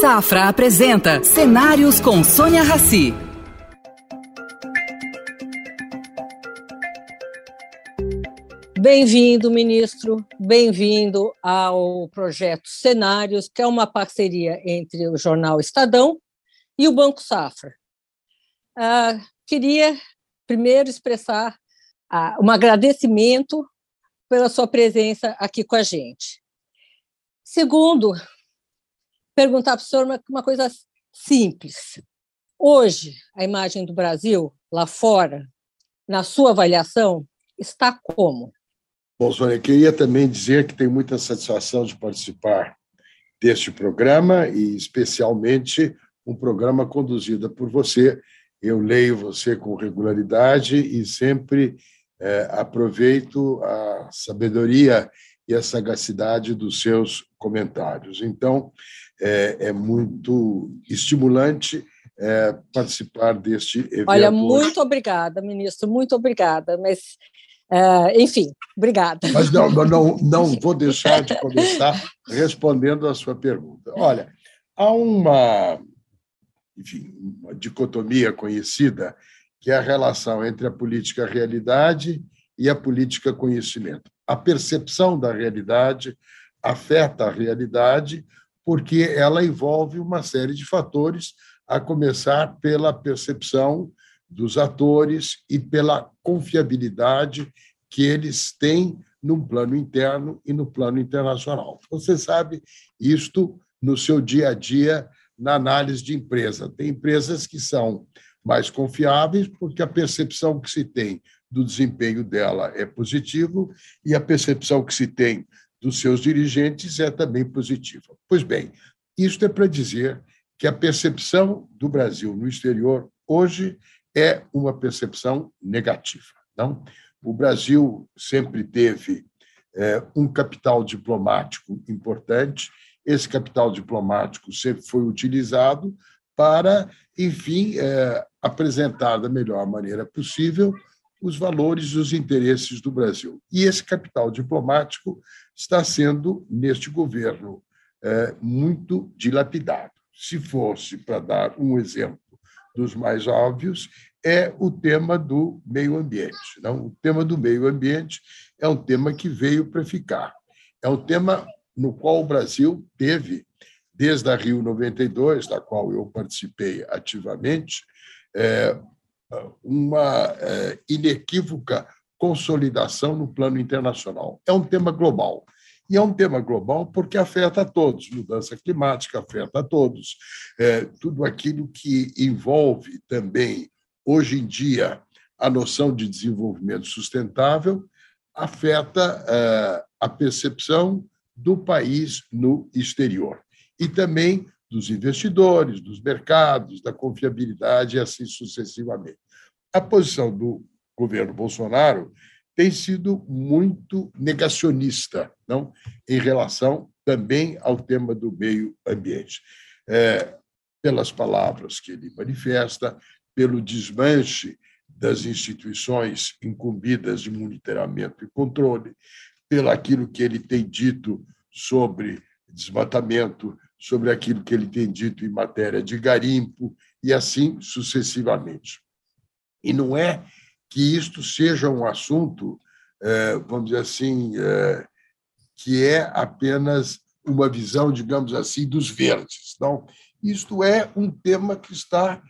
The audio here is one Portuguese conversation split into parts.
Safra apresenta Cenários com Sônia Rassi. Bem-vindo, ministro. Bem-vindo ao projeto Cenários, que é uma parceria entre o jornal Estadão e o Banco Safra. Ah, queria primeiro expressar ah, um agradecimento pela sua presença aqui com a gente. Segundo, perguntar para o senhor uma, uma coisa simples. Hoje, a imagem do Brasil lá fora, na sua avaliação, está como? Bom, Sônia, queria também dizer que tenho muita satisfação de participar deste programa e, especialmente, um programa conduzido por você. Eu leio você com regularidade e sempre é, aproveito a sabedoria e a sagacidade dos seus comentários. Então, é, é muito estimulante é, participar deste evento. Olha, muito obrigada, ministro, muito obrigada, mas, é, enfim, obrigada. Mas não, não, não vou deixar de começar respondendo a sua pergunta. Olha, há uma, enfim, uma dicotomia conhecida que é a relação entre a política realidade e a política conhecimento. A percepção da realidade afeta a realidade porque ela envolve uma série de fatores, a começar pela percepção dos atores e pela confiabilidade que eles têm no plano interno e no plano internacional. Você sabe isto no seu dia a dia na análise de empresa. Tem empresas que são mais confiáveis, porque a percepção que se tem do desempenho dela é positivo e a percepção que se tem dos seus dirigentes é também positiva. Pois bem, isto é para dizer que a percepção do Brasil no exterior hoje é uma percepção negativa. Não? O Brasil sempre teve é, um capital diplomático importante. Esse capital diplomático sempre foi utilizado para, enfim, é, apresentar da melhor maneira possível os valores e os interesses do Brasil. E esse capital diplomático está sendo, neste governo, é, muito dilapidado. Se fosse para dar um exemplo dos mais óbvios, é o tema do meio ambiente. Não? O tema do meio ambiente é um tema que veio para ficar. É um tema no qual o Brasil teve, desde a Rio 92, da qual eu participei ativamente, é, uma é, inequívoca consolidação no plano internacional. É um tema global. E é um tema global porque afeta a todos. Mudança climática afeta a todos. É, tudo aquilo que envolve também, hoje em dia, a noção de desenvolvimento sustentável afeta é, a percepção do país no exterior. E também dos investidores, dos mercados, da confiabilidade e assim sucessivamente. A posição do governo Bolsonaro tem sido muito negacionista, não, em relação também ao tema do meio ambiente, é, pelas palavras que ele manifesta, pelo desmanche das instituições incumbidas de monitoramento e controle, pelo aquilo que ele tem dito sobre desmatamento, sobre aquilo que ele tem dito em matéria de garimpo e assim sucessivamente. E não é que isto seja um assunto, é, vamos dizer assim, é, que é apenas uma visão, digamos assim, dos verdes. Não, isto é um tema que está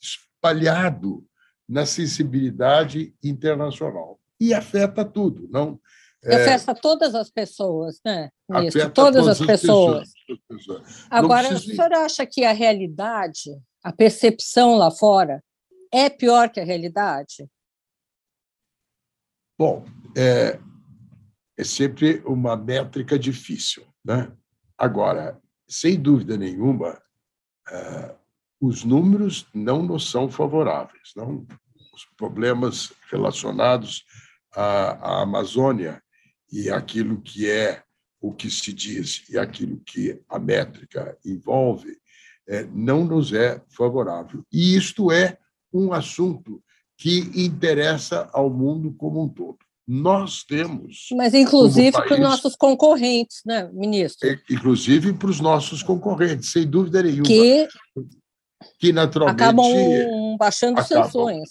espalhado na sensibilidade internacional e afeta tudo, não? É, afeta todas as pessoas, né? Ministro? Todas, todas as pessoas. pessoas. Agora, precisa... o senhor acha que a realidade, a percepção lá fora, é pior que a realidade? Bom, é, é sempre uma métrica difícil. Né? Agora, sem dúvida nenhuma, é, os números não nos são favoráveis. Não? Os problemas relacionados à, à Amazônia e aquilo que é o que se diz e aquilo que a métrica envolve, é, não nos é favorável. E isto é um assunto que interessa ao mundo como um todo. nós temos. Mas, inclusive, país, para os nossos concorrentes, né, ministro? Inclusive para os nossos concorrentes, sem dúvida nenhuma. Que, que naturalmente. Acabam baixando acabam, sanções.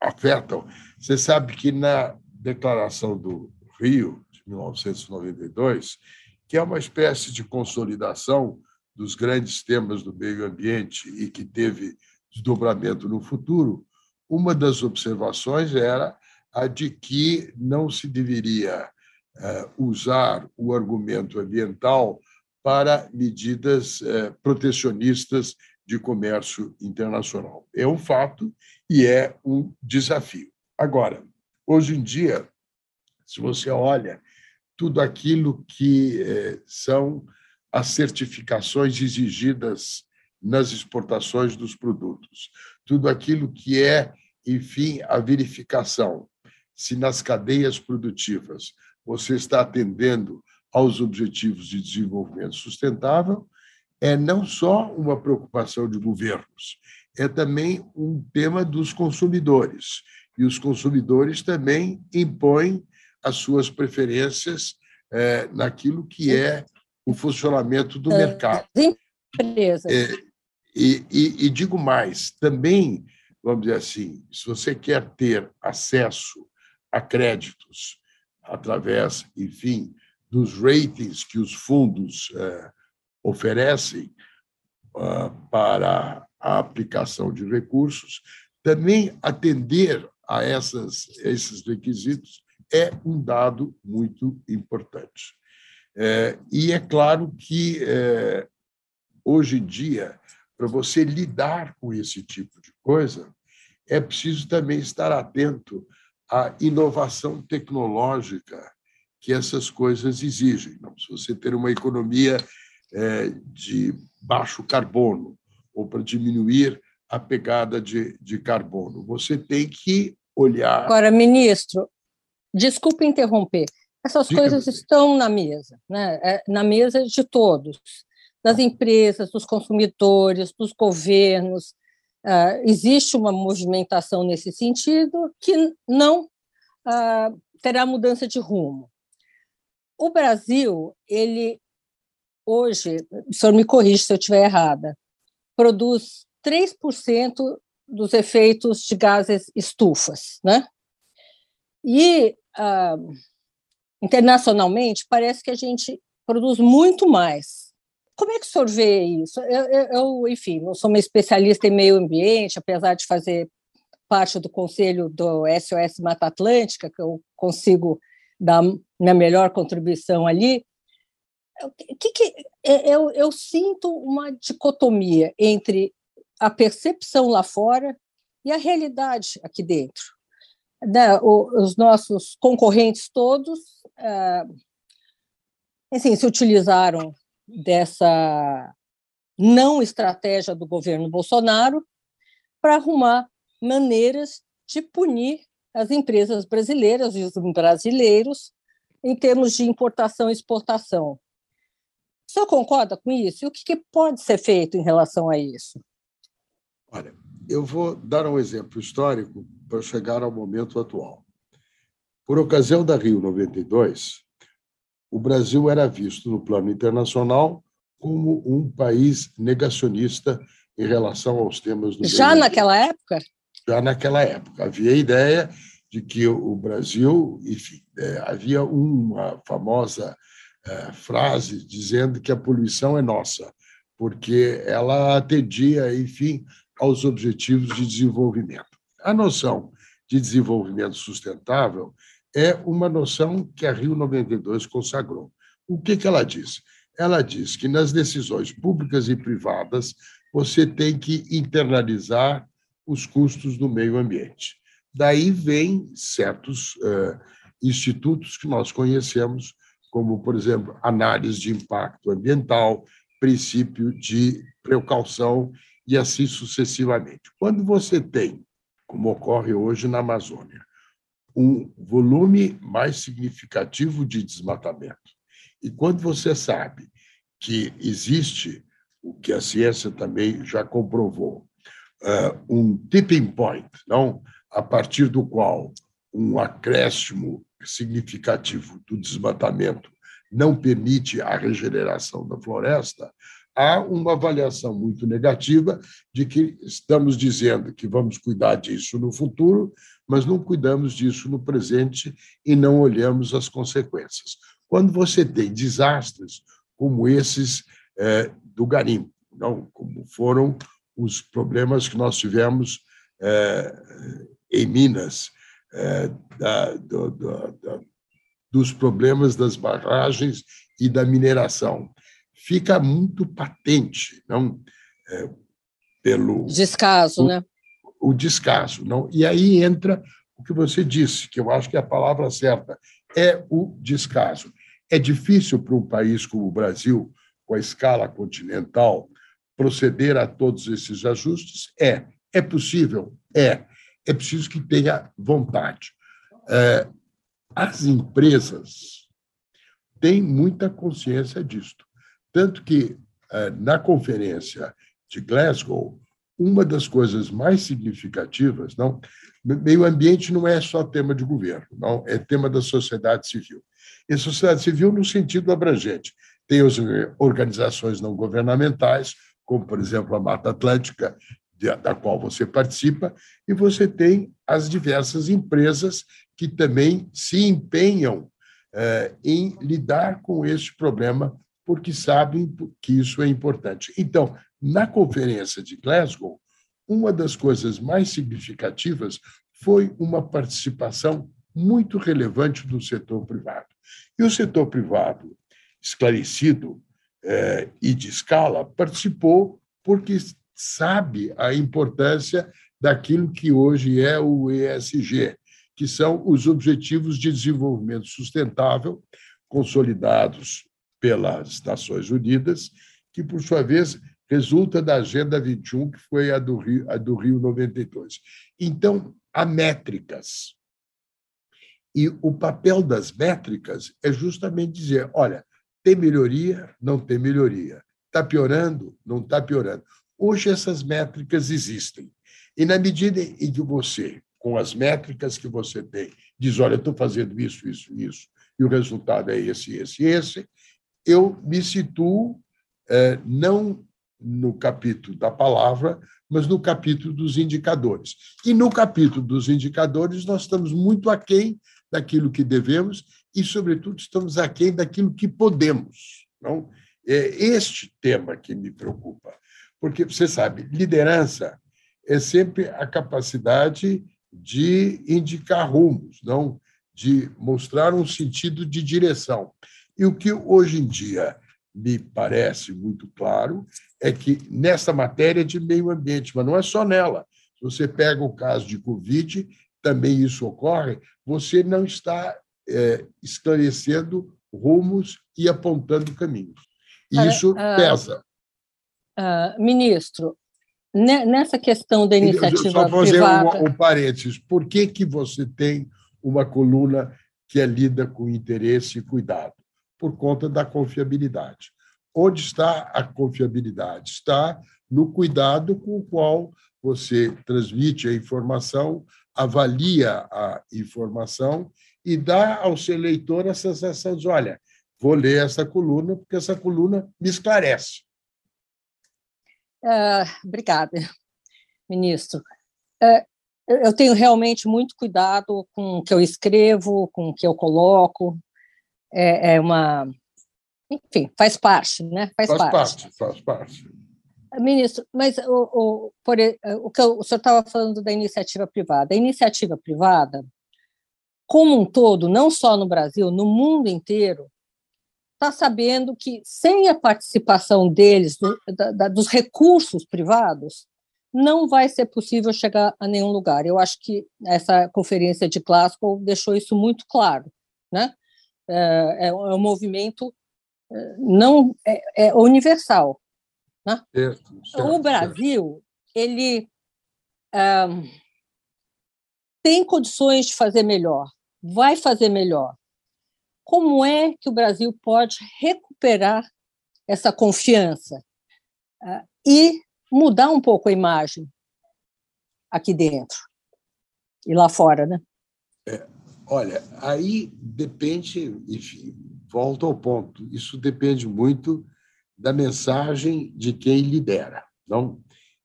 Afetam. Você sabe que na Declaração do Rio, 1992, que é uma espécie de consolidação dos grandes temas do meio ambiente e que teve desdobramento no futuro, uma das observações era a de que não se deveria eh, usar o argumento ambiental para medidas eh, protecionistas de comércio internacional. É um fato e é um desafio. Agora, hoje em dia, se você olha tudo aquilo que eh, são as certificações exigidas nas exportações dos produtos, tudo aquilo que é, enfim, a verificação se nas cadeias produtivas você está atendendo aos objetivos de desenvolvimento sustentável, é não só uma preocupação de governos, é também um tema dos consumidores. E os consumidores também impõem as suas preferências é, naquilo que é o funcionamento do mercado. Empresas. É, e, e, e digo mais, também, vamos dizer assim, se você quer ter acesso a créditos através, enfim, dos ratings que os fundos é, oferecem uh, para a aplicação de recursos, também atender a essas, esses requisitos é um dado muito importante. É, e é claro que, é, hoje em dia, para você lidar com esse tipo de coisa, é preciso também estar atento à inovação tecnológica que essas coisas exigem. Se você ter uma economia é, de baixo carbono ou para diminuir a pegada de, de carbono, você tem que olhar. Agora, ministro, desculpe interromper. Essas Diga coisas estão na mesa, né? É, na mesa de todos, das empresas, dos consumidores, dos governos. Uh, existe uma movimentação nesse sentido que não uh, terá mudança de rumo. O Brasil, ele hoje, o senhor me corrige se eu estiver errada, produz 3% dos efeitos de gases estufas, né? E uh, internacionalmente parece que a gente produz muito mais. Como é que o senhor vê isso? Eu, eu, enfim, não sou uma especialista em meio ambiente, apesar de fazer parte do conselho do SOS Mata Atlântica, que eu consigo dar minha melhor contribuição ali. Que, que é, eu, eu sinto uma dicotomia entre a percepção lá fora e a realidade aqui dentro. Né? os nossos concorrentes todos ah, assim, se utilizaram dessa não estratégia do governo Bolsonaro para arrumar maneiras de punir as empresas brasileiras e os brasileiros em termos de importação e exportação. O senhor concorda com isso? E o que pode ser feito em relação a isso? Olha, eu vou dar um exemplo histórico para chegar ao momento atual. Por ocasião da Rio 92, o Brasil era visto no plano internacional como um país negacionista em relação aos temas do Já naquela época? Já naquela época. Havia a ideia de que o Brasil, enfim, é, havia uma famosa é, frase dizendo que a poluição é nossa, porque ela atendia, enfim, aos objetivos de desenvolvimento. A noção de desenvolvimento sustentável é uma noção que a Rio 92 consagrou. O que, que ela diz? Ela diz que nas decisões públicas e privadas você tem que internalizar os custos do meio ambiente. Daí vem certos uh, institutos que nós conhecemos, como, por exemplo, análise de impacto ambiental, princípio de precaução e assim sucessivamente. Quando você tem, como ocorre hoje na Amazônia, um volume mais significativo de desmatamento, e quando você sabe que existe o que a ciência também já comprovou, uh, um tipping point, não, a partir do qual um acréscimo significativo do desmatamento não permite a regeneração da floresta, há uma avaliação muito negativa de que estamos dizendo que vamos cuidar disso no futuro, mas não cuidamos disso no presente e não olhamos as consequências. Quando você tem desastres como esses é, do garimpo, não como foram os problemas que nós tivemos é, em Minas, é, da, do, do, da, dos problemas das barragens e da mineração. Fica muito patente, não é, pelo descaso, o, né? O descaso, não. E aí entra o que você disse, que eu acho que é a palavra certa, é o descaso. É difícil para um país como o Brasil, com a escala continental, proceder a todos esses ajustes? É. É possível? É. É preciso que tenha vontade. É, as empresas têm muita consciência disto. Tanto que, é, na conferência de Glasgow, uma das coisas mais significativas, não, meio ambiente não é só tema de governo, não, é tema da sociedade civil. E sociedade civil no sentido abrangente. Tem as organizações não governamentais, como, por exemplo, a Mata Atlântica, da qual você participa, e você tem as diversas empresas que também se empenham eh, em lidar com este problema, porque sabem que isso é importante. Então, na conferência de Glasgow, uma das coisas mais significativas foi uma participação muito relevante do setor privado. E o setor privado, esclarecido eh, e de escala, participou porque sabe a importância daquilo que hoje é o ESG, que são os Objetivos de Desenvolvimento Sustentável, consolidados pelas Nações Unidas, que, por sua vez, resulta da Agenda 21, que foi a do Rio, a do Rio 92. Então, há métricas. E o papel das métricas é justamente dizer: olha, tem melhoria, não tem melhoria. Está piorando, não está piorando. Hoje essas métricas existem. E na medida em que você, com as métricas que você tem, diz, olha, estou fazendo isso, isso, isso, e o resultado é esse, esse, esse, eu me situo é, não no capítulo da palavra, mas no capítulo dos indicadores. E no capítulo dos indicadores, nós estamos muito aquém daquilo que devemos e, sobretudo, estamos aquém daquilo que podemos. Não? É este tema que me preocupa. Porque, você sabe, liderança é sempre a capacidade de indicar rumos, não de mostrar um sentido de direção. E o que hoje em dia me parece muito claro é que nessa matéria de meio ambiente, mas não é só nela. Se você pega o caso de Covid, também isso ocorre, você não está é, esclarecendo rumos e apontando caminhos. E isso uh, pesa. Uh, ministro, nessa questão da iniciativa Só fazer privada... um, um parênteses. Por que, que você tem uma coluna que é lida com interesse e cuidado? Por conta da confiabilidade. Onde está a confiabilidade? Está no cuidado com o qual você transmite a informação, avalia a informação e dá ao seu leitor a sensação de: olha, vou ler essa coluna, porque essa coluna me esclarece. Uh, obrigada, ministro. Uh, eu tenho realmente muito cuidado com o que eu escrevo, com o que eu coloco. É, é uma. Enfim, faz parte, né? Faz, faz parte. parte. Faz parte. Ministro, mas o, o, por, o que o senhor estava falando da iniciativa privada. A iniciativa privada, como um todo, não só no Brasil, no mundo inteiro, está sabendo que, sem a participação deles, do, da, dos recursos privados, não vai ser possível chegar a nenhum lugar. Eu acho que essa conferência de Glasgow deixou isso muito claro. Né? É, é um movimento é, não é, é universal. Né? Certo, certo, o Brasil ele um, tem condições de fazer melhor, vai fazer melhor como é que o Brasil pode recuperar essa confiança uh, e mudar um pouco a imagem aqui dentro e lá fora, né? É, Olha, aí depende, enfim, volto ao ponto. Isso depende muito da mensagem de quem lidera. Não?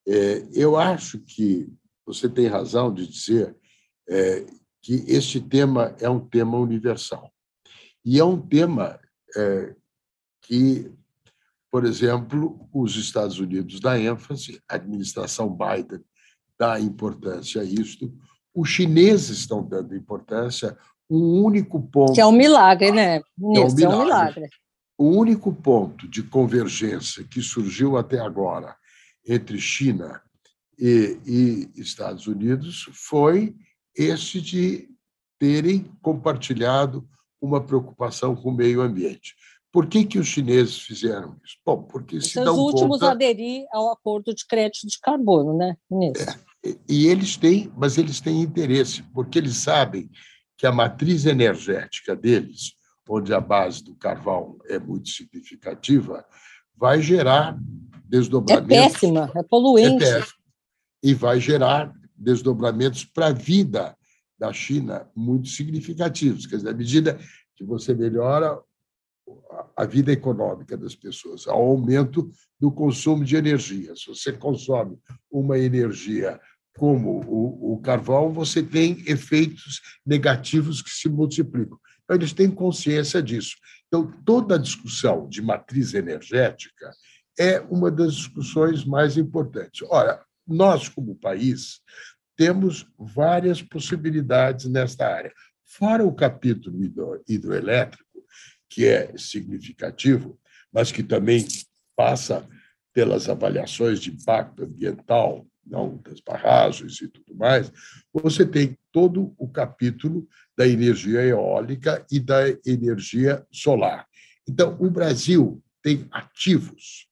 É, eu acho que você tem razão de dizer é, que este tema é um tema universal. E é um tema é, que, por exemplo, os Estados Unidos dá ênfase, a administração Biden dá importância a isto, os chineses estão dando importância, um único ponto. Que é um milagre, né? Nisso, é um milagre. É um milagre. O único ponto de convergência que surgiu até agora entre China e, e Estados Unidos foi esse de terem compartilhado uma preocupação com o meio ambiente. Por que, que os chineses fizeram isso? Bom, porque se São os últimos conta... a aderir ao acordo de crédito de carbono, né, nisso. É, e eles têm, mas eles têm interesse, porque eles sabem que a matriz energética deles, onde a base do carvão é muito significativa, vai gerar desdobramentos. É péssima, é poluente. É péssima, e vai gerar desdobramentos para a vida da China muito significativos. Quer dizer, à medida que você melhora a vida econômica das pessoas, ao aumento do consumo de energia. Se você consome uma energia como o, o carvão, você tem efeitos negativos que se multiplicam. Então, eles têm consciência disso. Então, toda a discussão de matriz energética é uma das discussões mais importantes. Ora, nós, como país, temos várias possibilidades nesta área. Fora o capítulo hidroelétrico, que é significativo, mas que também passa pelas avaliações de impacto ambiental, não das barragens e tudo mais, você tem todo o capítulo da energia eólica e da energia solar. Então, o Brasil tem ativos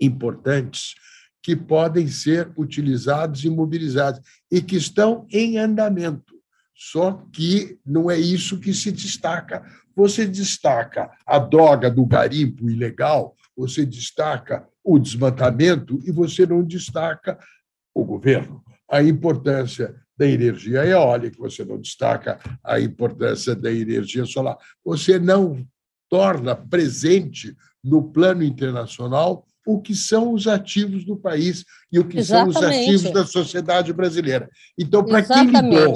importantes que podem ser utilizados e mobilizados e que estão em andamento. Só que não é isso que se destaca. Você destaca a droga do garimpo ilegal, você destaca o desmatamento e você não destaca o governo, a importância da energia eólica, você não destaca a importância da energia solar, você não torna presente no plano internacional o que são os ativos do país e o que Exatamente. são os ativos da sociedade brasileira. Então, para quem lidou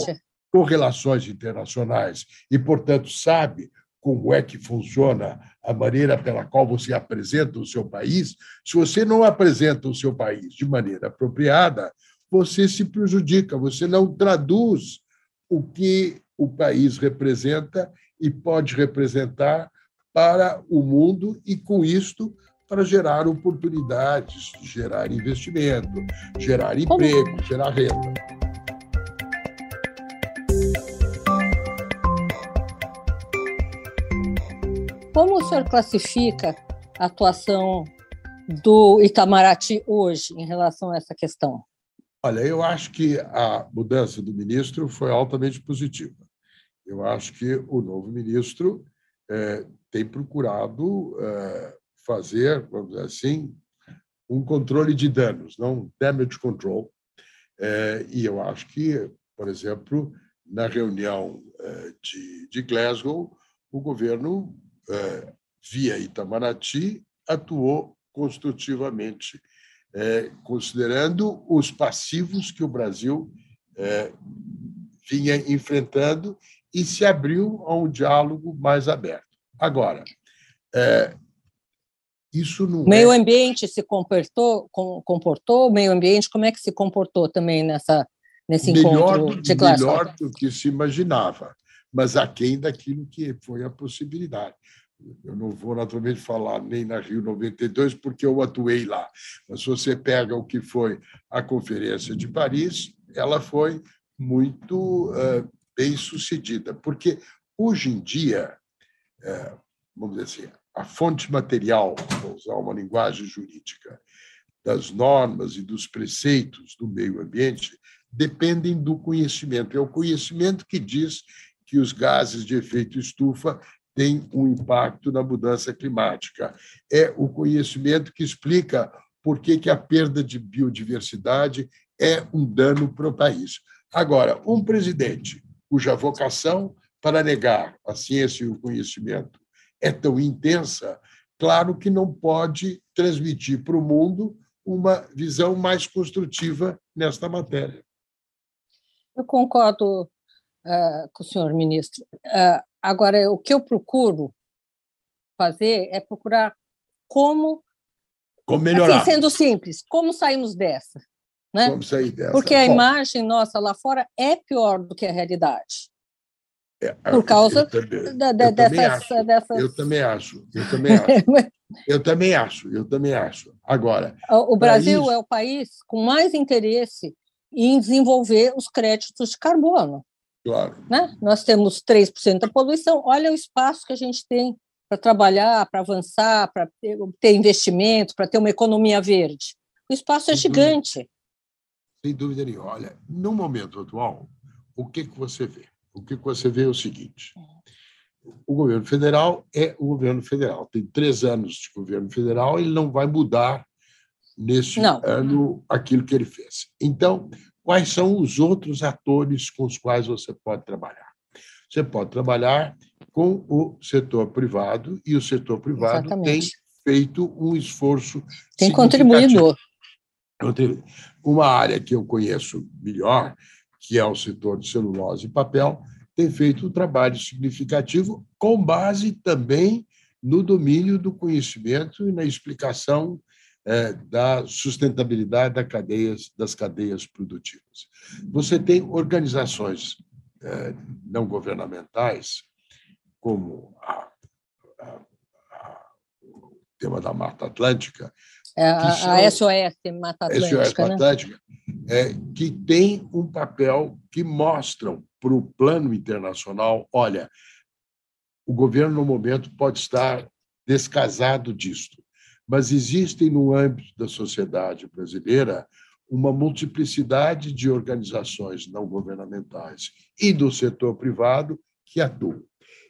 com relações internacionais e, portanto, sabe como é que funciona a maneira pela qual você apresenta o seu país, se você não apresenta o seu país de maneira apropriada, você se prejudica, você não traduz o que o país representa e pode representar para o mundo, e com isto para gerar oportunidades, gerar investimento, gerar emprego, Como? gerar renda. Como o senhor classifica a atuação do Itamaraty hoje em relação a essa questão? Olha, eu acho que a mudança do ministro foi altamente positiva. Eu acho que o novo ministro é, tem procurado é, fazer, vamos dizer assim, um controle de danos, não damage control. É, e eu acho que, por exemplo, na reunião de, de Glasgow, o governo, é, via Itamaraty, atuou construtivamente, considerando os passivos que o Brasil vinha enfrentando e se abriu a um diálogo mais aberto. Agora, isso não o meio é... ambiente se comportou, comportou, o meio ambiente como é que se comportou também nessa nesse melhor, encontro de classe? Melhor do que se imaginava, mas aquém daquilo que foi a possibilidade. Eu não vou naturalmente falar nem na Rio 92 porque eu atuei lá, mas se você pega o que foi a conferência de Paris, ela foi muito uh, bem sucedida, porque hoje em dia, uh, vamos dizer assim, a fonte material, vou usar uma linguagem jurídica, das normas e dos preceitos do meio ambiente dependem do conhecimento. É o conhecimento que diz que os gases de efeito estufa têm um impacto na mudança climática. É o conhecimento que explica por que, que a perda de biodiversidade é um dano para o país. Agora, um presidente cuja vocação para negar a ciência e o conhecimento é tão intensa, claro que não pode transmitir para o mundo uma visão mais construtiva nesta matéria. Eu concordo uh, com o senhor ministro. Uh, agora, o que eu procuro fazer é procurar como. Como melhorar. Assim, sendo simples, como saímos dessa? Né? Como sair dessa? Porque a Bom, imagem nossa lá fora é pior do que a realidade. É, Por causa também, da, da, dessas, dessas, Eu também acho. Eu também acho. eu também acho. Eu também acho. Agora. O Brasil isso... é o país com mais interesse em desenvolver os créditos de carbono. Claro. Né? Nós temos 3% da poluição. Olha o espaço que a gente tem para trabalhar, para avançar, para ter, investimento, para ter uma economia verde. O espaço é Sem gigante. Dúvida. Sem dúvida nenhuma. Olha, no momento atual, o que, que você vê? O que, que você vê é o seguinte: o governo federal é o governo federal. Tem três anos de governo federal, ele não vai mudar nesse não. ano aquilo que ele fez. Então, quais são os outros atores com os quais você pode trabalhar? Você pode trabalhar com o setor privado e o setor privado Exatamente. tem feito um esforço tem contribuído uma área que eu conheço melhor que é o setor de celulose e papel tem feito um trabalho significativo com base também no domínio do conhecimento e na explicação é, da sustentabilidade das cadeias, das cadeias produtivas. Você tem organizações é, não governamentais, como a, a, a, o tema da Mata Atlântica. É, a, são, a SOS Mata Atlântica. SOS Mata Atlântica, né? é, que tem um papel que mostram para o plano internacional: olha, o governo, no momento, pode estar descasado disto mas existem no âmbito da sociedade brasileira uma multiplicidade de organizações não governamentais e do setor privado que atuam.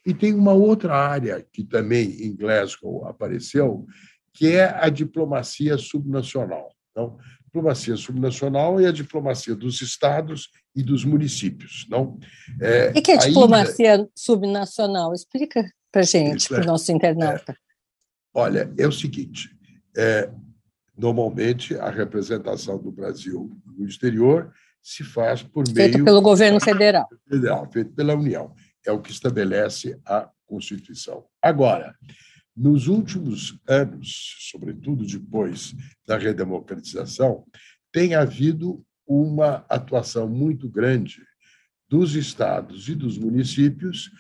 E tem uma outra área que também em Glasgow apareceu, que é a diplomacia subnacional. Então, diplomacia subnacional é a diplomacia dos estados e dos municípios. Não? É, o que é diplomacia ainda... subnacional? Explica para a gente, para o nosso internauta. É, Olha, é o seguinte: é, normalmente a representação do Brasil no exterior se faz por feito meio pelo governo federal, federal, feito pela União. É o que estabelece a Constituição. Agora, nos últimos anos, sobretudo depois da redemocratização, tem havido uma atuação muito grande dos estados e dos municípios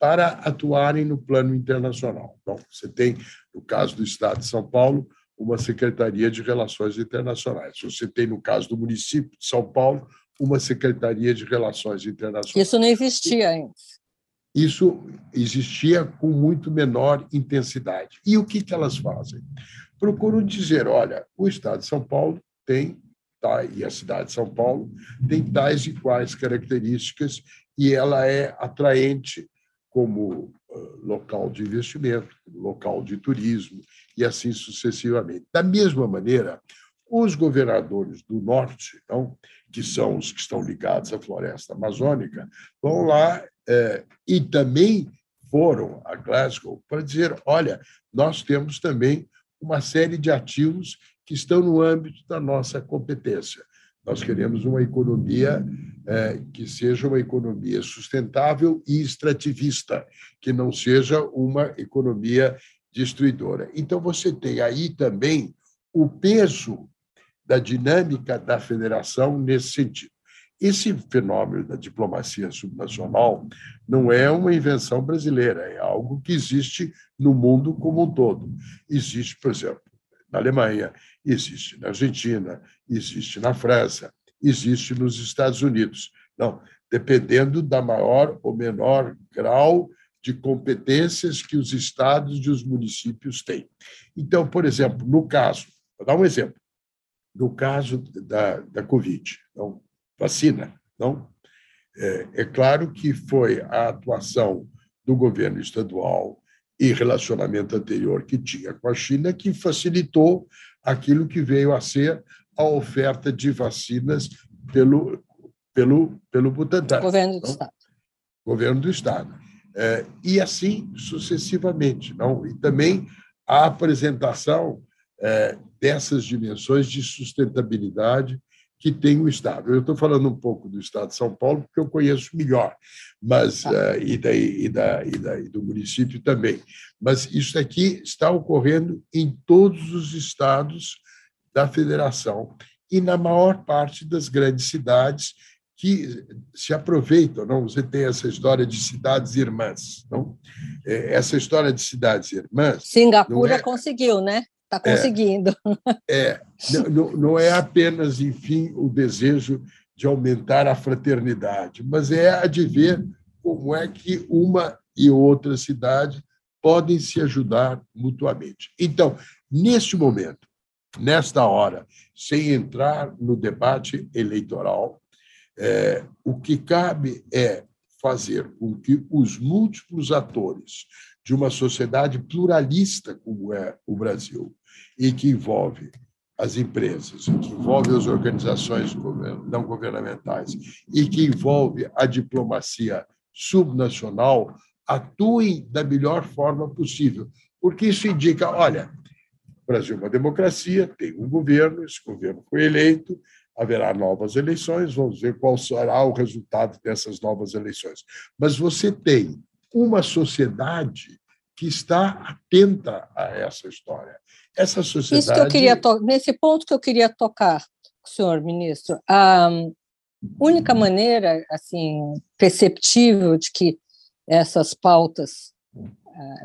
para atuarem no plano internacional. Então, você tem, no caso do Estado de São Paulo, uma Secretaria de Relações Internacionais. Você tem, no caso do município de São Paulo, uma Secretaria de Relações Internacionais. Isso não existia antes. Isso existia com muito menor intensidade. E o que, que elas fazem? Procuram dizer: olha, o Estado de São Paulo tem, tá, e a cidade de São Paulo tem tais e quais características, e ela é atraente como local de investimento, local de turismo e assim sucessivamente. Da mesma maneira, os governadores do norte, não, que são os que estão ligados à floresta amazônica, vão lá é, e também foram a Glasgow para dizer: olha, nós temos também uma série de ativos que estão no âmbito da nossa competência. Nós queremos uma economia é, que seja uma economia sustentável e extrativista, que não seja uma economia destruidora. Então, você tem aí também o peso da dinâmica da federação nesse sentido. Esse fenômeno da diplomacia subnacional não é uma invenção brasileira, é algo que existe no mundo como um todo. Existe, por exemplo, na Alemanha, existe na Argentina, existe na França, existe nos Estados Unidos. Não, dependendo da maior ou menor grau de competências que os estados e os municípios têm. Então, por exemplo, no caso, vou dar um exemplo, no caso da, da Covid, não, vacina, não? É, é claro que foi a atuação do governo estadual e relacionamento anterior que tinha com a China que facilitou aquilo que veio a ser a oferta de vacinas pelo, pelo, pelo Butantan. Governo do então, Estado. governo do Estado. É, e assim sucessivamente. Não? E também a apresentação é, dessas dimensões de sustentabilidade que tem o Estado. Eu estou falando um pouco do Estado de São Paulo, porque eu conheço melhor, mas uh, e, daí, e, da, e, da, e do município também. Mas isso aqui está ocorrendo em todos os estados da federação e na maior parte das grandes cidades que se aproveitam, não? Você tem essa história de cidades irmãs, não? É, essa história de cidades irmãs. Singapura é... conseguiu, né? Está conseguindo. É, é não, não é apenas, enfim, o desejo de aumentar a fraternidade, mas é a de ver como é que uma e outra cidade podem se ajudar mutuamente. Então, neste momento, nesta hora, sem entrar no debate eleitoral, é, o que cabe é fazer com que os múltiplos atores de uma sociedade pluralista como é o Brasil, e que envolve as empresas, que envolve as organizações não governamentais e que envolve a diplomacia subnacional, atuem da melhor forma possível, porque isso indica, olha, o Brasil é uma democracia, tem um governo, esse governo foi eleito, haverá novas eleições, vamos ver qual será o resultado dessas novas eleições. Mas você tem uma sociedade que está atenta a essa história. Essa sociedade. Isso que eu queria nesse ponto que eu queria tocar, senhor ministro, a única maneira assim perceptível de que essas pautas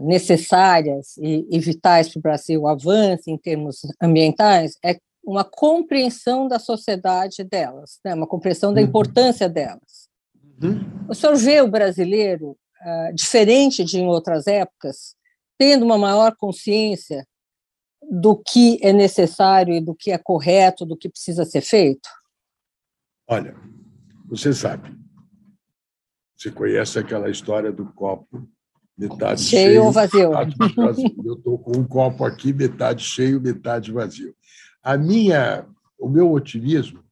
necessárias e, e vitais para o Brasil avancem em termos ambientais é uma compreensão da sociedade delas, né? uma compreensão da uhum. importância delas. Uhum. O senhor vê o brasileiro ah, diferente de em outras épocas, tendo uma maior consciência do que é necessário e do que é correto, do que precisa ser feito? Olha, você sabe, você conhece aquela história do copo metade cheio, cheio ou vazio? vazio. Eu estou com um copo aqui, metade cheio, metade vazio. A minha, o meu otimismo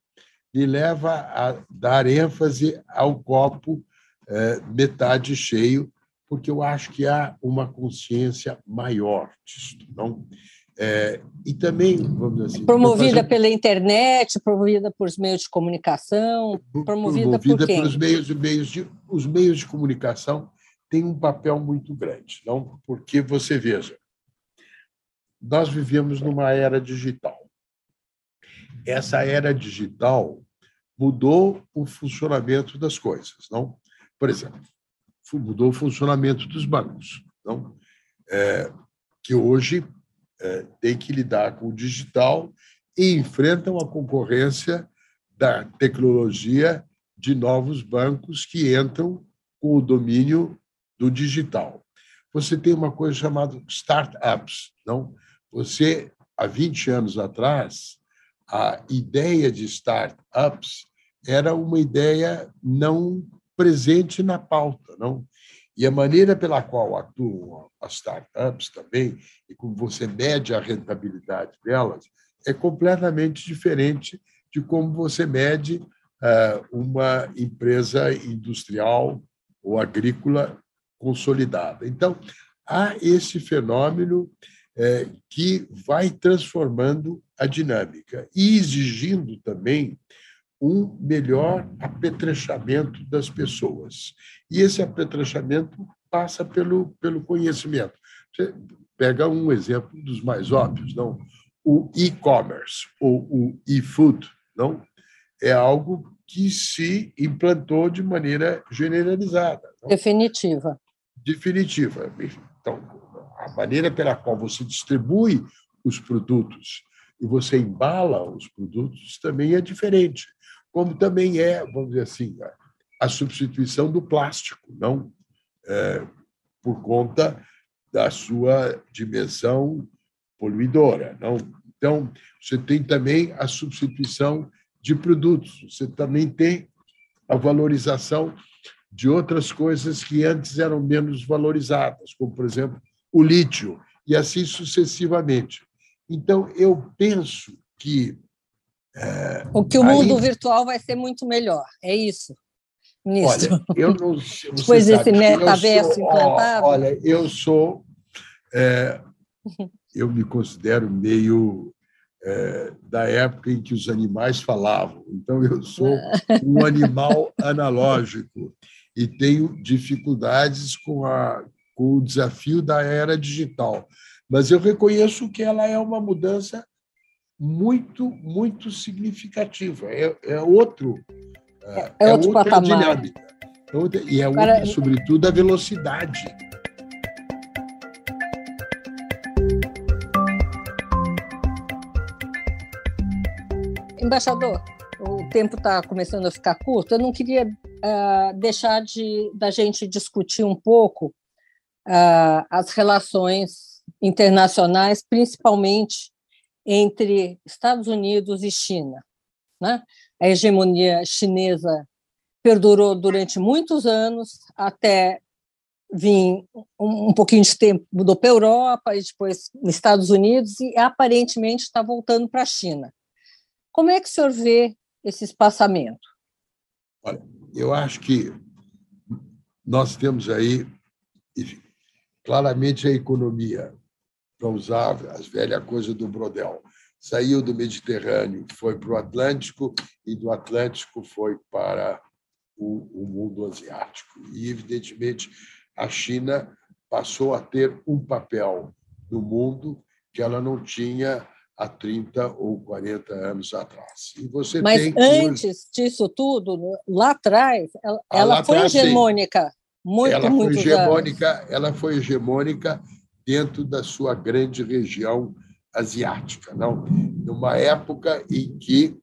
me leva a dar ênfase ao copo é, metade cheio, porque eu acho que há uma consciência maior disso. Não? É, e também, vamos dizer assim. Promovida fazer... pela internet, promovida por meios de comunicação, promovida, promovida por quem? Pelos meios, meios de, os meios de comunicação têm um papel muito grande, não? Porque você veja, nós vivemos numa era digital. Essa era digital mudou o funcionamento das coisas, não? Por exemplo, mudou o funcionamento dos bancos, não? É, que hoje é, tem que lidar com o digital e enfrentam a concorrência da tecnologia de novos bancos que entram com o domínio do digital. Você tem uma coisa chamada startups, não? Você há 20 anos atrás, a ideia de startups era uma ideia não presente na pauta, não? E a maneira pela qual atuam as startups também, e como você mede a rentabilidade delas, é completamente diferente de como você mede uh, uma empresa industrial ou agrícola consolidada. Então, há esse fenômeno é, que vai transformando a dinâmica e exigindo também um melhor apetrechamento das pessoas. E esse apetrechamento passa pelo, pelo conhecimento. Você pega um exemplo dos mais óbvios, não? O e-commerce ou o e-food, não? É algo que se implantou de maneira generalizada. Não? Definitiva. Definitiva. Então, a maneira pela qual você distribui os produtos e você embala os produtos também é diferente como também é, vamos dizer assim, a substituição do plástico, não é, por conta da sua dimensão poluidora, não. Então você tem também a substituição de produtos, você também tem a valorização de outras coisas que antes eram menos valorizadas, como por exemplo o lítio e assim sucessivamente. Então eu penso que o que o mundo virtual vai ser muito melhor, é isso. ministro? Olha, eu não Depois desse metaverso implantado? Olha, eu sou. É, eu me considero meio é, da época em que os animais falavam. Então, eu sou um animal analógico e tenho dificuldades com, a, com o desafio da era digital. Mas eu reconheço que ela é uma mudança muito, muito significativa. É, é outro. É, é, é outro outra patamar. dinâmica. É e é, outra, sobretudo, a velocidade. Embaixador, o tempo está começando a ficar curto. Eu não queria uh, deixar de da gente discutir um pouco uh, as relações internacionais, principalmente entre Estados Unidos e China. Né? A hegemonia chinesa perdurou durante muitos anos, até vir um, um pouquinho de tempo, mudou para a Europa e depois Estados Unidos, e aparentemente está voltando para a China. Como é que o senhor vê esse espaçamento? Olha, eu acho que nós temos aí, claramente a economia, para usar as velhas coisas do Brodel. Saiu do Mediterrâneo, foi para o Atlântico, e do Atlântico foi para o, o mundo asiático. E, evidentemente, a China passou a ter um papel no mundo que ela não tinha há 30 ou 40 anos atrás. E você Mas antes disso tudo, lá atrás, ela, ah, ela foi atrás, hegemônica. Sim. Muito, ela foi hegemônica, anos. ela foi hegemônica dentro da sua grande região asiática, não? Numa época em que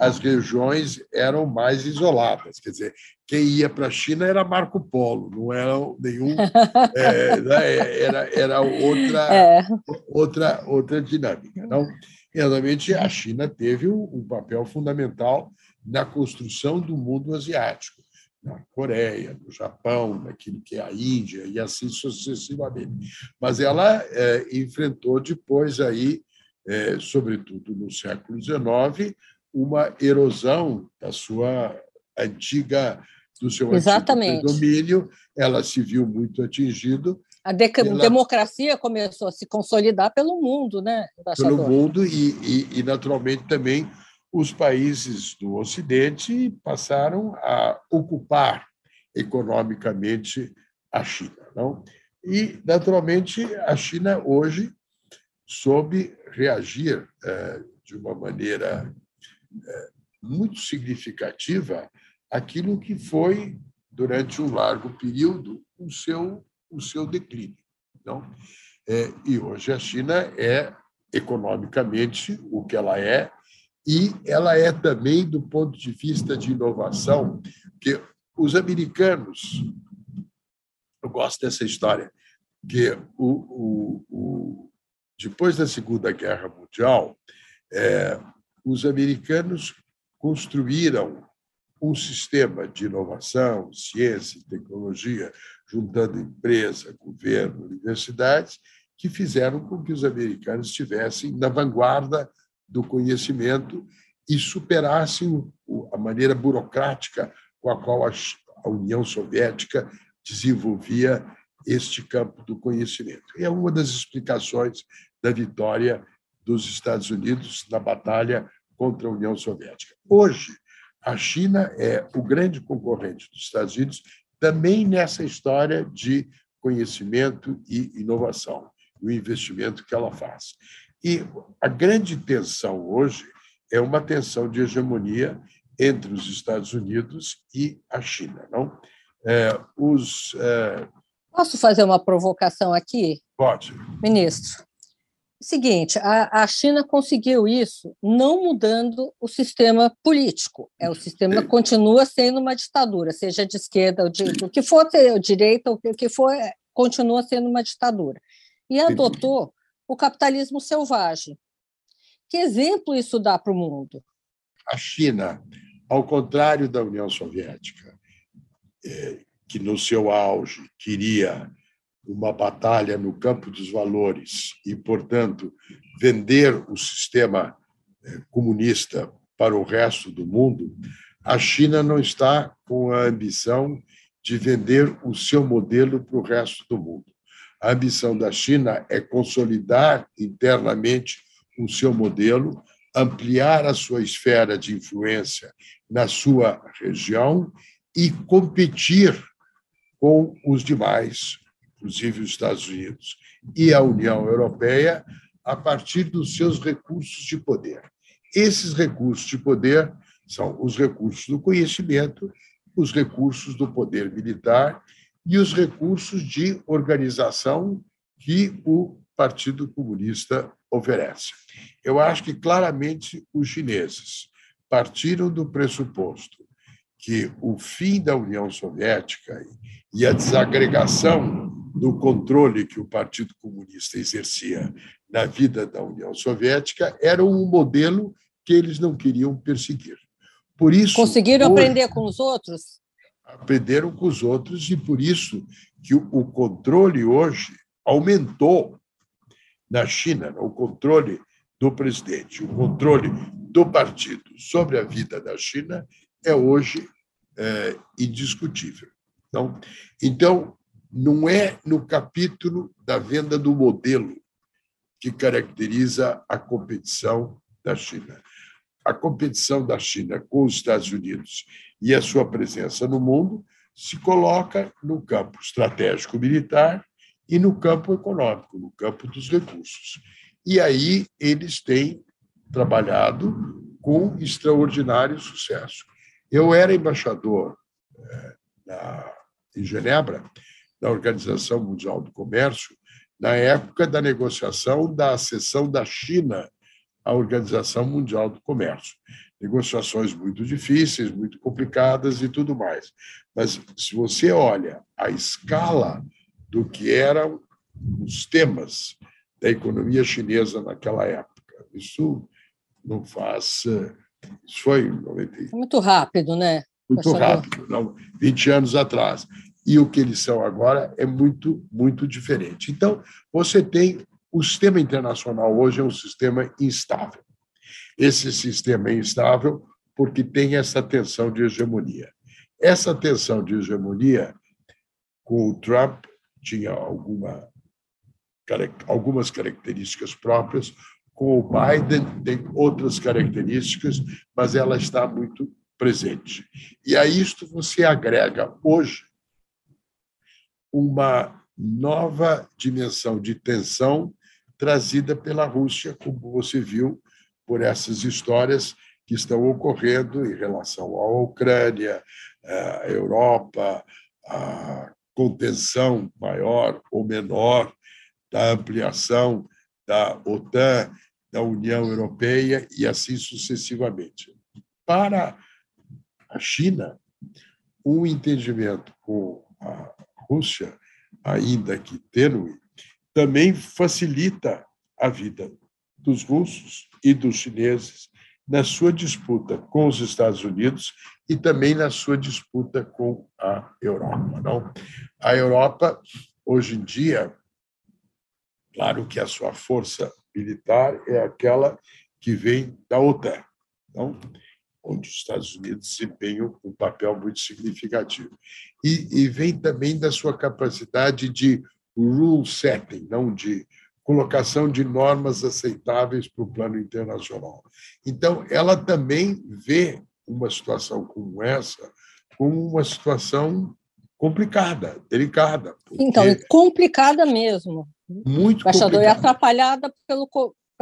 as regiões eram mais isoladas, quer dizer, quem ia para a China era Marco Polo, não era nenhum, é, né, era, era outra, é. outra, outra dinâmica. Não? Realmente, a China teve um papel fundamental na construção do mundo asiático, na Coreia, no Japão, naquilo que é a Índia e assim sucessivamente. Mas ela é, enfrentou depois aí, é, sobretudo no século XIX, uma erosão da sua antiga do seu Exatamente. antigo domínio, ela se viu muito atingido. A pela... democracia começou a se consolidar pelo mundo, né? Embaixador? Pelo mundo e, e, e, naturalmente, também os países do Ocidente passaram a ocupar economicamente a China. Não? E, naturalmente, a China hoje soube reagir eh, de uma maneira muito significativa aquilo que foi, durante um largo período, o seu, o seu declínio. Não? É, e hoje a China é, economicamente, o que ela é, e ela é também do ponto de vista de inovação, que os americanos, eu gosto dessa história, que o, o, o depois da Segunda Guerra Mundial, é, os americanos construíram um sistema de inovação, ciência e tecnologia, juntando empresa, governo, universidades, que fizeram com que os americanos estivessem na vanguarda do conhecimento e superassem a maneira burocrática com a qual a União Soviética desenvolvia este campo do conhecimento. E é uma das explicações da vitória dos Estados Unidos na batalha contra a União Soviética. Hoje, a China é o grande concorrente dos Estados Unidos também nessa história de conhecimento e inovação, o investimento que ela faz. E a grande tensão hoje é uma tensão de hegemonia entre os Estados Unidos e a China, não? É, os é... Posso fazer uma provocação aqui? Pode. Ministro, Seguinte, a, a China conseguiu isso não mudando o sistema político. É, o sistema continua sendo uma ditadura, seja de esquerda ou de o que for ter direita, o que for, é, continua sendo uma ditadura. E adotou o capitalismo selvagem. Que exemplo isso dá para o mundo? A China, ao contrário da União Soviética, é, que no seu auge queria uma batalha no campo dos valores e, portanto, vender o sistema eh, comunista para o resto do mundo, a China não está com a ambição de vender o seu modelo para o resto do mundo. A ambição da China é consolidar internamente o seu modelo, ampliar a sua esfera de influência na sua região e competir com os demais, inclusive os Estados Unidos e a União Europeia, a partir dos seus recursos de poder. Esses recursos de poder são os recursos do conhecimento, os recursos do poder militar e os recursos de organização que o Partido Comunista oferece. Eu acho que claramente os chineses partiram do pressuposto que o fim da União Soviética e a desagregação do controle que o Partido Comunista exercia na vida da União Soviética era um modelo que eles não queriam perseguir. Por isso conseguiram hoje, aprender com os outros. Aprenderam com os outros e por isso que o controle hoje aumentou na China, o controle do presidente, o controle do partido sobre a vida da China é hoje é, indiscutível. Então, então, não é no capítulo da venda do modelo que caracteriza a competição da China. A competição da China com os Estados Unidos e a sua presença no mundo se coloca no campo estratégico militar e no campo econômico, no campo dos recursos. E aí eles têm trabalhado com extraordinário sucesso. Eu era embaixador é, na, em Genebra da Organização Mundial do Comércio na época da negociação da acessão da China à Organização Mundial do Comércio. Negociações muito difíceis, muito complicadas e tudo mais. Mas se você olha a escala do que eram os temas da economia chinesa naquela época, isso não faz. Isso foi em 90. Muito rápido, né? Muito rápido, não, 20 anos atrás e o que eles são agora é muito, muito diferente. Então, você tem o sistema internacional hoje é um sistema instável. Esse sistema é instável porque tem essa tensão de hegemonia. Essa tensão de hegemonia, com o Trump, tinha alguma, algumas características próprias, com o Biden tem outras características, mas ela está muito presente. E a isto você agrega hoje uma nova dimensão de tensão trazida pela Rússia, como você viu por essas histórias que estão ocorrendo em relação à Ucrânia, à Europa, a contenção maior ou menor da ampliação da OTAN, da União Europeia e assim sucessivamente. Para a China, um entendimento com a Rússia, ainda que tênue, também facilita a vida dos russos e dos chineses na sua disputa com os Estados Unidos e também na sua disputa com a Europa. Não? A Europa, hoje em dia, claro que a sua força militar é aquela que vem da OTAN. Não? Onde os Estados Unidos desempenham um papel muito significativo. E, e vem também da sua capacidade de rule setting, não de colocação de normas aceitáveis para o plano internacional. Então, ela também vê uma situação como essa como uma situação complicada, delicada. Então, complicada mesmo. Muito Embaixador, complicada. e atrapalhada pelo,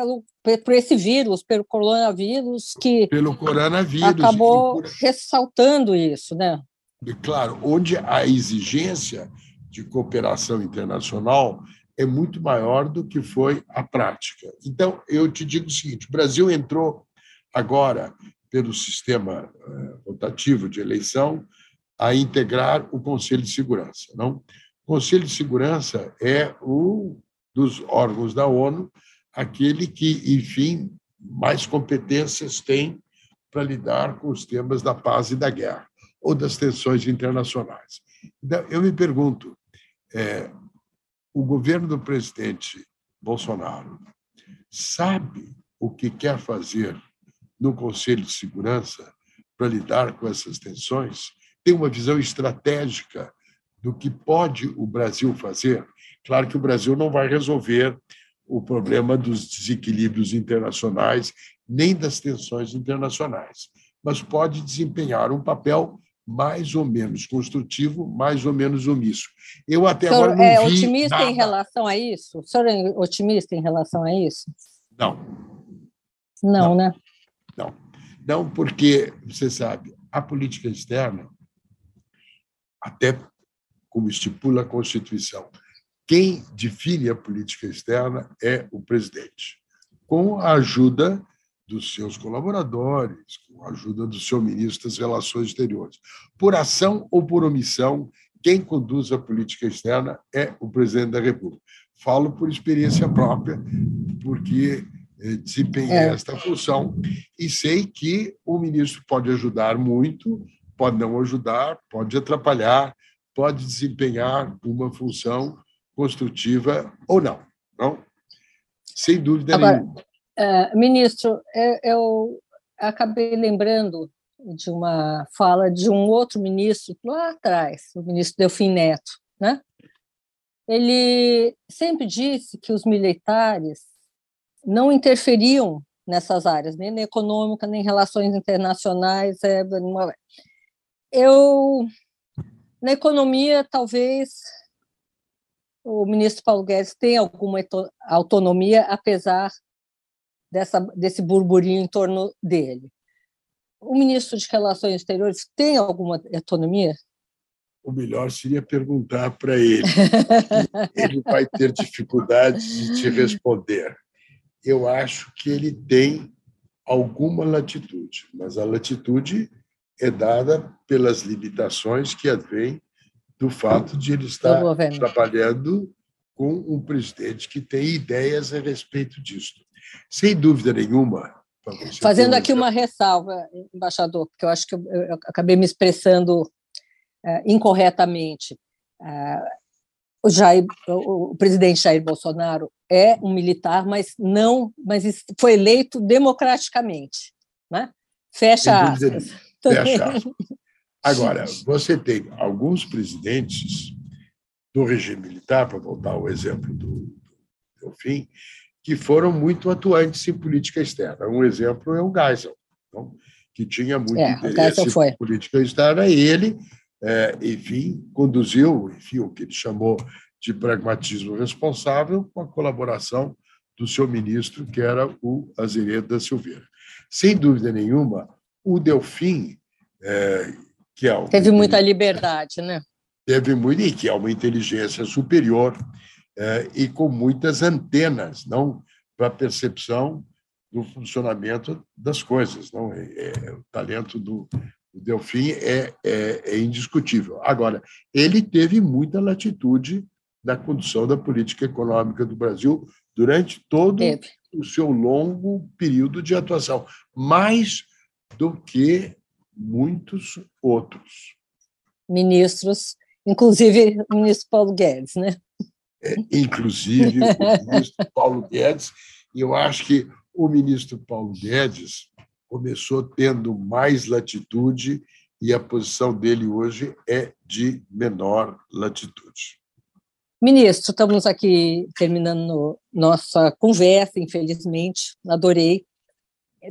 pelo, por esse vírus, pelo coronavírus, que pelo coronavírus, acabou por... ressaltando isso, né? E, claro, onde a exigência de cooperação internacional é muito maior do que foi a prática. Então, eu te digo o seguinte: o Brasil entrou agora, pelo sistema eh, rotativo de eleição, a integrar o Conselho de Segurança. Não? O Conselho de Segurança é um dos órgãos da ONU aquele que, enfim, mais competências tem para lidar com os temas da paz e da guerra ou das tensões internacionais. Então, eu me pergunto, é, o governo do presidente Bolsonaro sabe o que quer fazer no Conselho de Segurança para lidar com essas tensões, tem uma visão estratégica do que pode o Brasil fazer. Claro que o Brasil não vai resolver o problema dos desequilíbrios internacionais nem das tensões internacionais, mas pode desempenhar um papel mais ou menos construtivo, mais ou menos omisso. Eu até senhor agora não é vi otimista nada... em relação a isso? O senhor é otimista em relação a isso? Não. Não, Não. né? Não. Não, porque, você sabe, a política externa, até como estipula a Constituição, quem define a política externa é o presidente, com a ajuda dos seus colaboradores, com a ajuda do seu ministro das Relações Exteriores. Por ação ou por omissão, quem conduz a política externa é o presidente da República. Falo por experiência própria, porque eh, desempenhei É. esta função e sei que o ministro pode ajudar muito, pode não ajudar, pode atrapalhar, pode desempenhar uma função construtiva ou não. não? Sem dúvida Agora, nenhuma. É, ministro, é, eu acabei lembrando de uma fala de um outro ministro lá atrás, o ministro Delfim Neto, né? Ele sempre disse que os militares não interferiam nessas áreas, nem na econômica, nem em relações internacionais. é, Eu, na economia, talvez o ministro Paulo Guedes tenha alguma autonomia, apesar dessa, desse burburinho em torno dele. O ministro de Relações Exteriores tem alguma autonomia? O melhor seria perguntar para ele. Ele vai ter dificuldade de te responder. Eu acho que ele tem alguma latitude, mas a latitude é dada pelas limitações que advêm do fato de ele estar trabalhando com um presidente que tem ideias a respeito disso. Sem dúvida nenhuma. Fazendo aqui uma ressalva, embaixador, porque eu acho que eu, eu acabei me expressando eh, incorretamente. Ah, o, Jair, o, presidente Jair Bolsonaro é um militar, mas não, mas foi eleito democraticamente, né? Fecha aspas. Fecha aspas. Agora, você tem alguns presidentes do regime militar, para voltar ao exemplo do, do Delfim, que foram muito atuantes em política externa. Um exemplo é o Geisel, não? que tinha muito É, interesse em política externa, e ele, eh, enfim, conduziu enfim, o que ele chamou de pragmatismo responsável com a colaboração do seu ministro, que era o Azeredo da Silveira. Sem dúvida nenhuma, o Delfim, eh, que é Teve muita liberdade, né? teve muito e que é uma inteligência superior eh, e com muitas antenas, não para a percepção do funcionamento das coisas, não é, é- o talento do, do Delfim é, é, é indiscutível. Agora, ele teve muita latitude na condução da política econômica do Brasil durante todo Teve. o seu longo período de atuação, mais do que muitos outros. Ministros, inclusive o ministro Paulo Guedes, né? inclusive o ministro Paulo Guedes, e eu acho que o ministro Paulo Guedes começou tendo mais latitude e a posição dele hoje é de menor latitude. Ministro, estamos aqui terminando nossa conversa, infelizmente, adorei.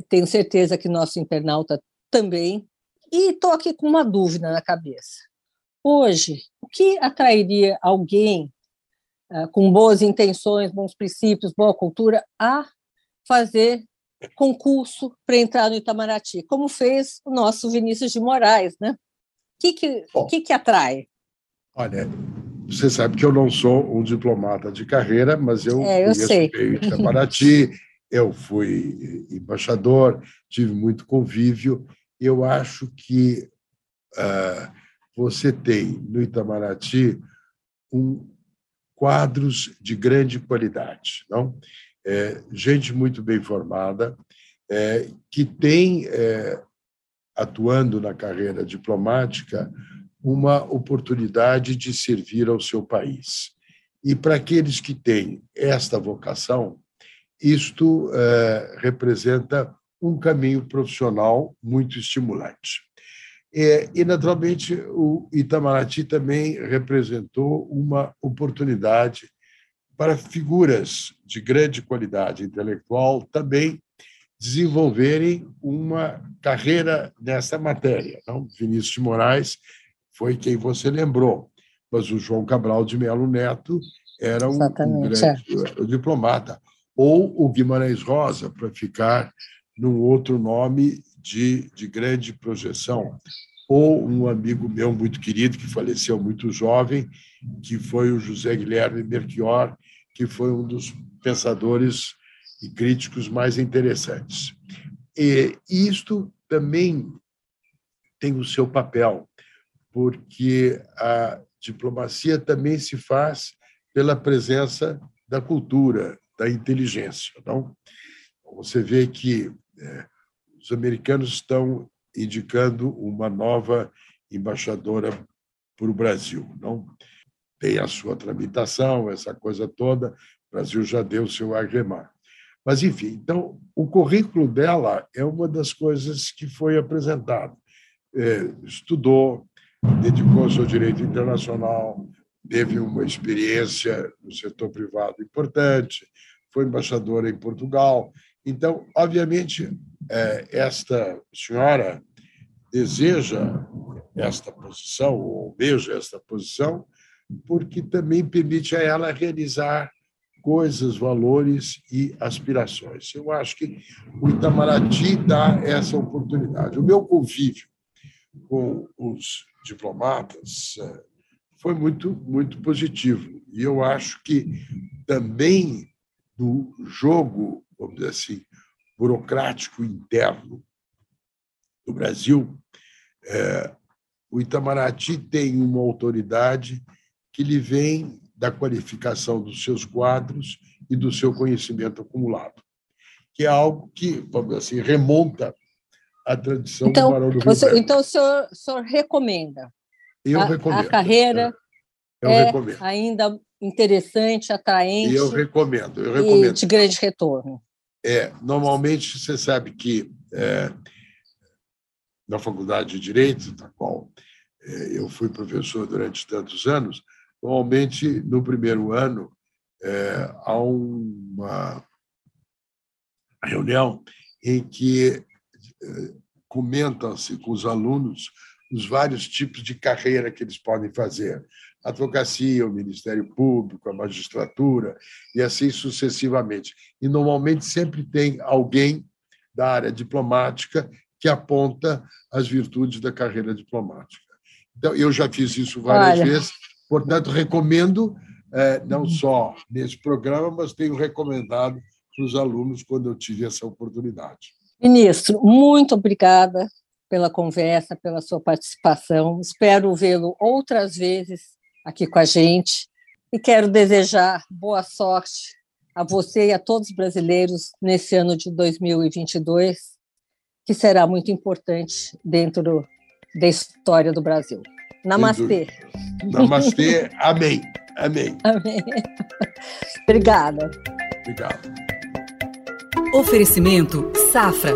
Tenho certeza que nosso internauta também. E estou aqui com uma dúvida na cabeça. Hoje, o que atrairia alguém ah, com boas intenções, bons princípios, boa cultura, a fazer concurso para entrar no Itamaraty, como fez o nosso Vinícius de Moraes, né? O que, que, Bom. que, que atrai? Olha, você sabe que eu não sou um diplomata de carreira, mas eu, É, eu sei. o Itamaraty, eu fui embaixador, tive muito convívio. Eu acho que ah, você tem no Itamaraty um, quadros de grande qualidade, não? É, gente muito bem formada, é, que tem, é, atuando na carreira diplomática, uma oportunidade de servir ao seu país. E para aqueles que têm esta vocação, isto eh, representa um caminho profissional muito estimulante. É, e, naturalmente, o Itamaraty também representou uma oportunidade para figuras de grande qualidade intelectual também desenvolverem uma carreira nessa matéria. Não? Vinícius de Moraes foi quem você lembrou, mas o João Cabral de Melo Neto era um, um grande é. diplomata. Ou o Guimarães Rosa, para ficar num outro nome de, de grande projeção. Ou um amigo meu muito querido, que faleceu muito jovem, que foi o José Guilherme Melchior, que foi um dos pensadores e críticos mais interessantes. E isto também tem o seu papel, porque a diplomacia também se faz pela presença da cultura, da inteligência. Não? Você vê que é, os americanos estão indicando uma nova embaixadora para o Brasil. Não tem a sua tramitação, essa coisa toda. O Brasil já deu seu agremar. Mas, enfim, então, o currículo dela é uma das coisas que foi apresentado. É, estudou, dedicou-se ao direito internacional, teve uma experiência no setor privado importante, foi embaixadora em Portugal. Então, obviamente, é, esta senhora deseja esta posição, ou almeja esta posição, porque também permite a ela realizar coisas, valores e aspirações. Eu acho que o Itamaraty dá essa oportunidade. O meu convívio com os diplomatas é, foi muito, muito positivo. E eu acho que também no jogo, vamos dizer assim, burocrático interno do Brasil, é, o Itamaraty tem uma autoridade que lhe vem da qualificação dos seus quadros e do seu conhecimento acumulado, que é algo que, vamos dizer assim, remonta à tradição então, do Barão do Rio você, Então, o senhor, o senhor recomenda? Eu a, recomendo. A carreira eu é recomendo. ainda interessante, atraente. Eu recomendo, eu recomendo. E de grande retorno. É, normalmente, você sabe que é, na Faculdade de Direito, da qual é, eu fui professor durante tantos anos, normalmente, no primeiro ano, é, há uma reunião em que é, comentam-se com os alunos os vários tipos de carreira que eles podem fazer advocacia, o Ministério Público, a magistratura, e assim sucessivamente. E, normalmente, sempre tem alguém da área diplomática que aponta as virtudes da carreira diplomática. Então, eu já fiz isso várias Olha. vezes, portanto, recomendo, eh, não só nesse programa, mas tenho recomendado para os alunos quando eu tive essa oportunidade. Ministro, muito obrigada pela conversa, pela sua participação. Espero vê-lo outras vezes aqui com a gente e quero desejar boa sorte a você e a todos os brasileiros nesse ano de 2022, que será muito importante dentro da história do Brasil. Namastê. Namastê. Amém. Amém. Amém. Obrigada. Obrigado. Oferecimento Safra.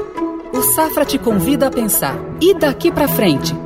O Safra te convida a pensar. E daqui para frente?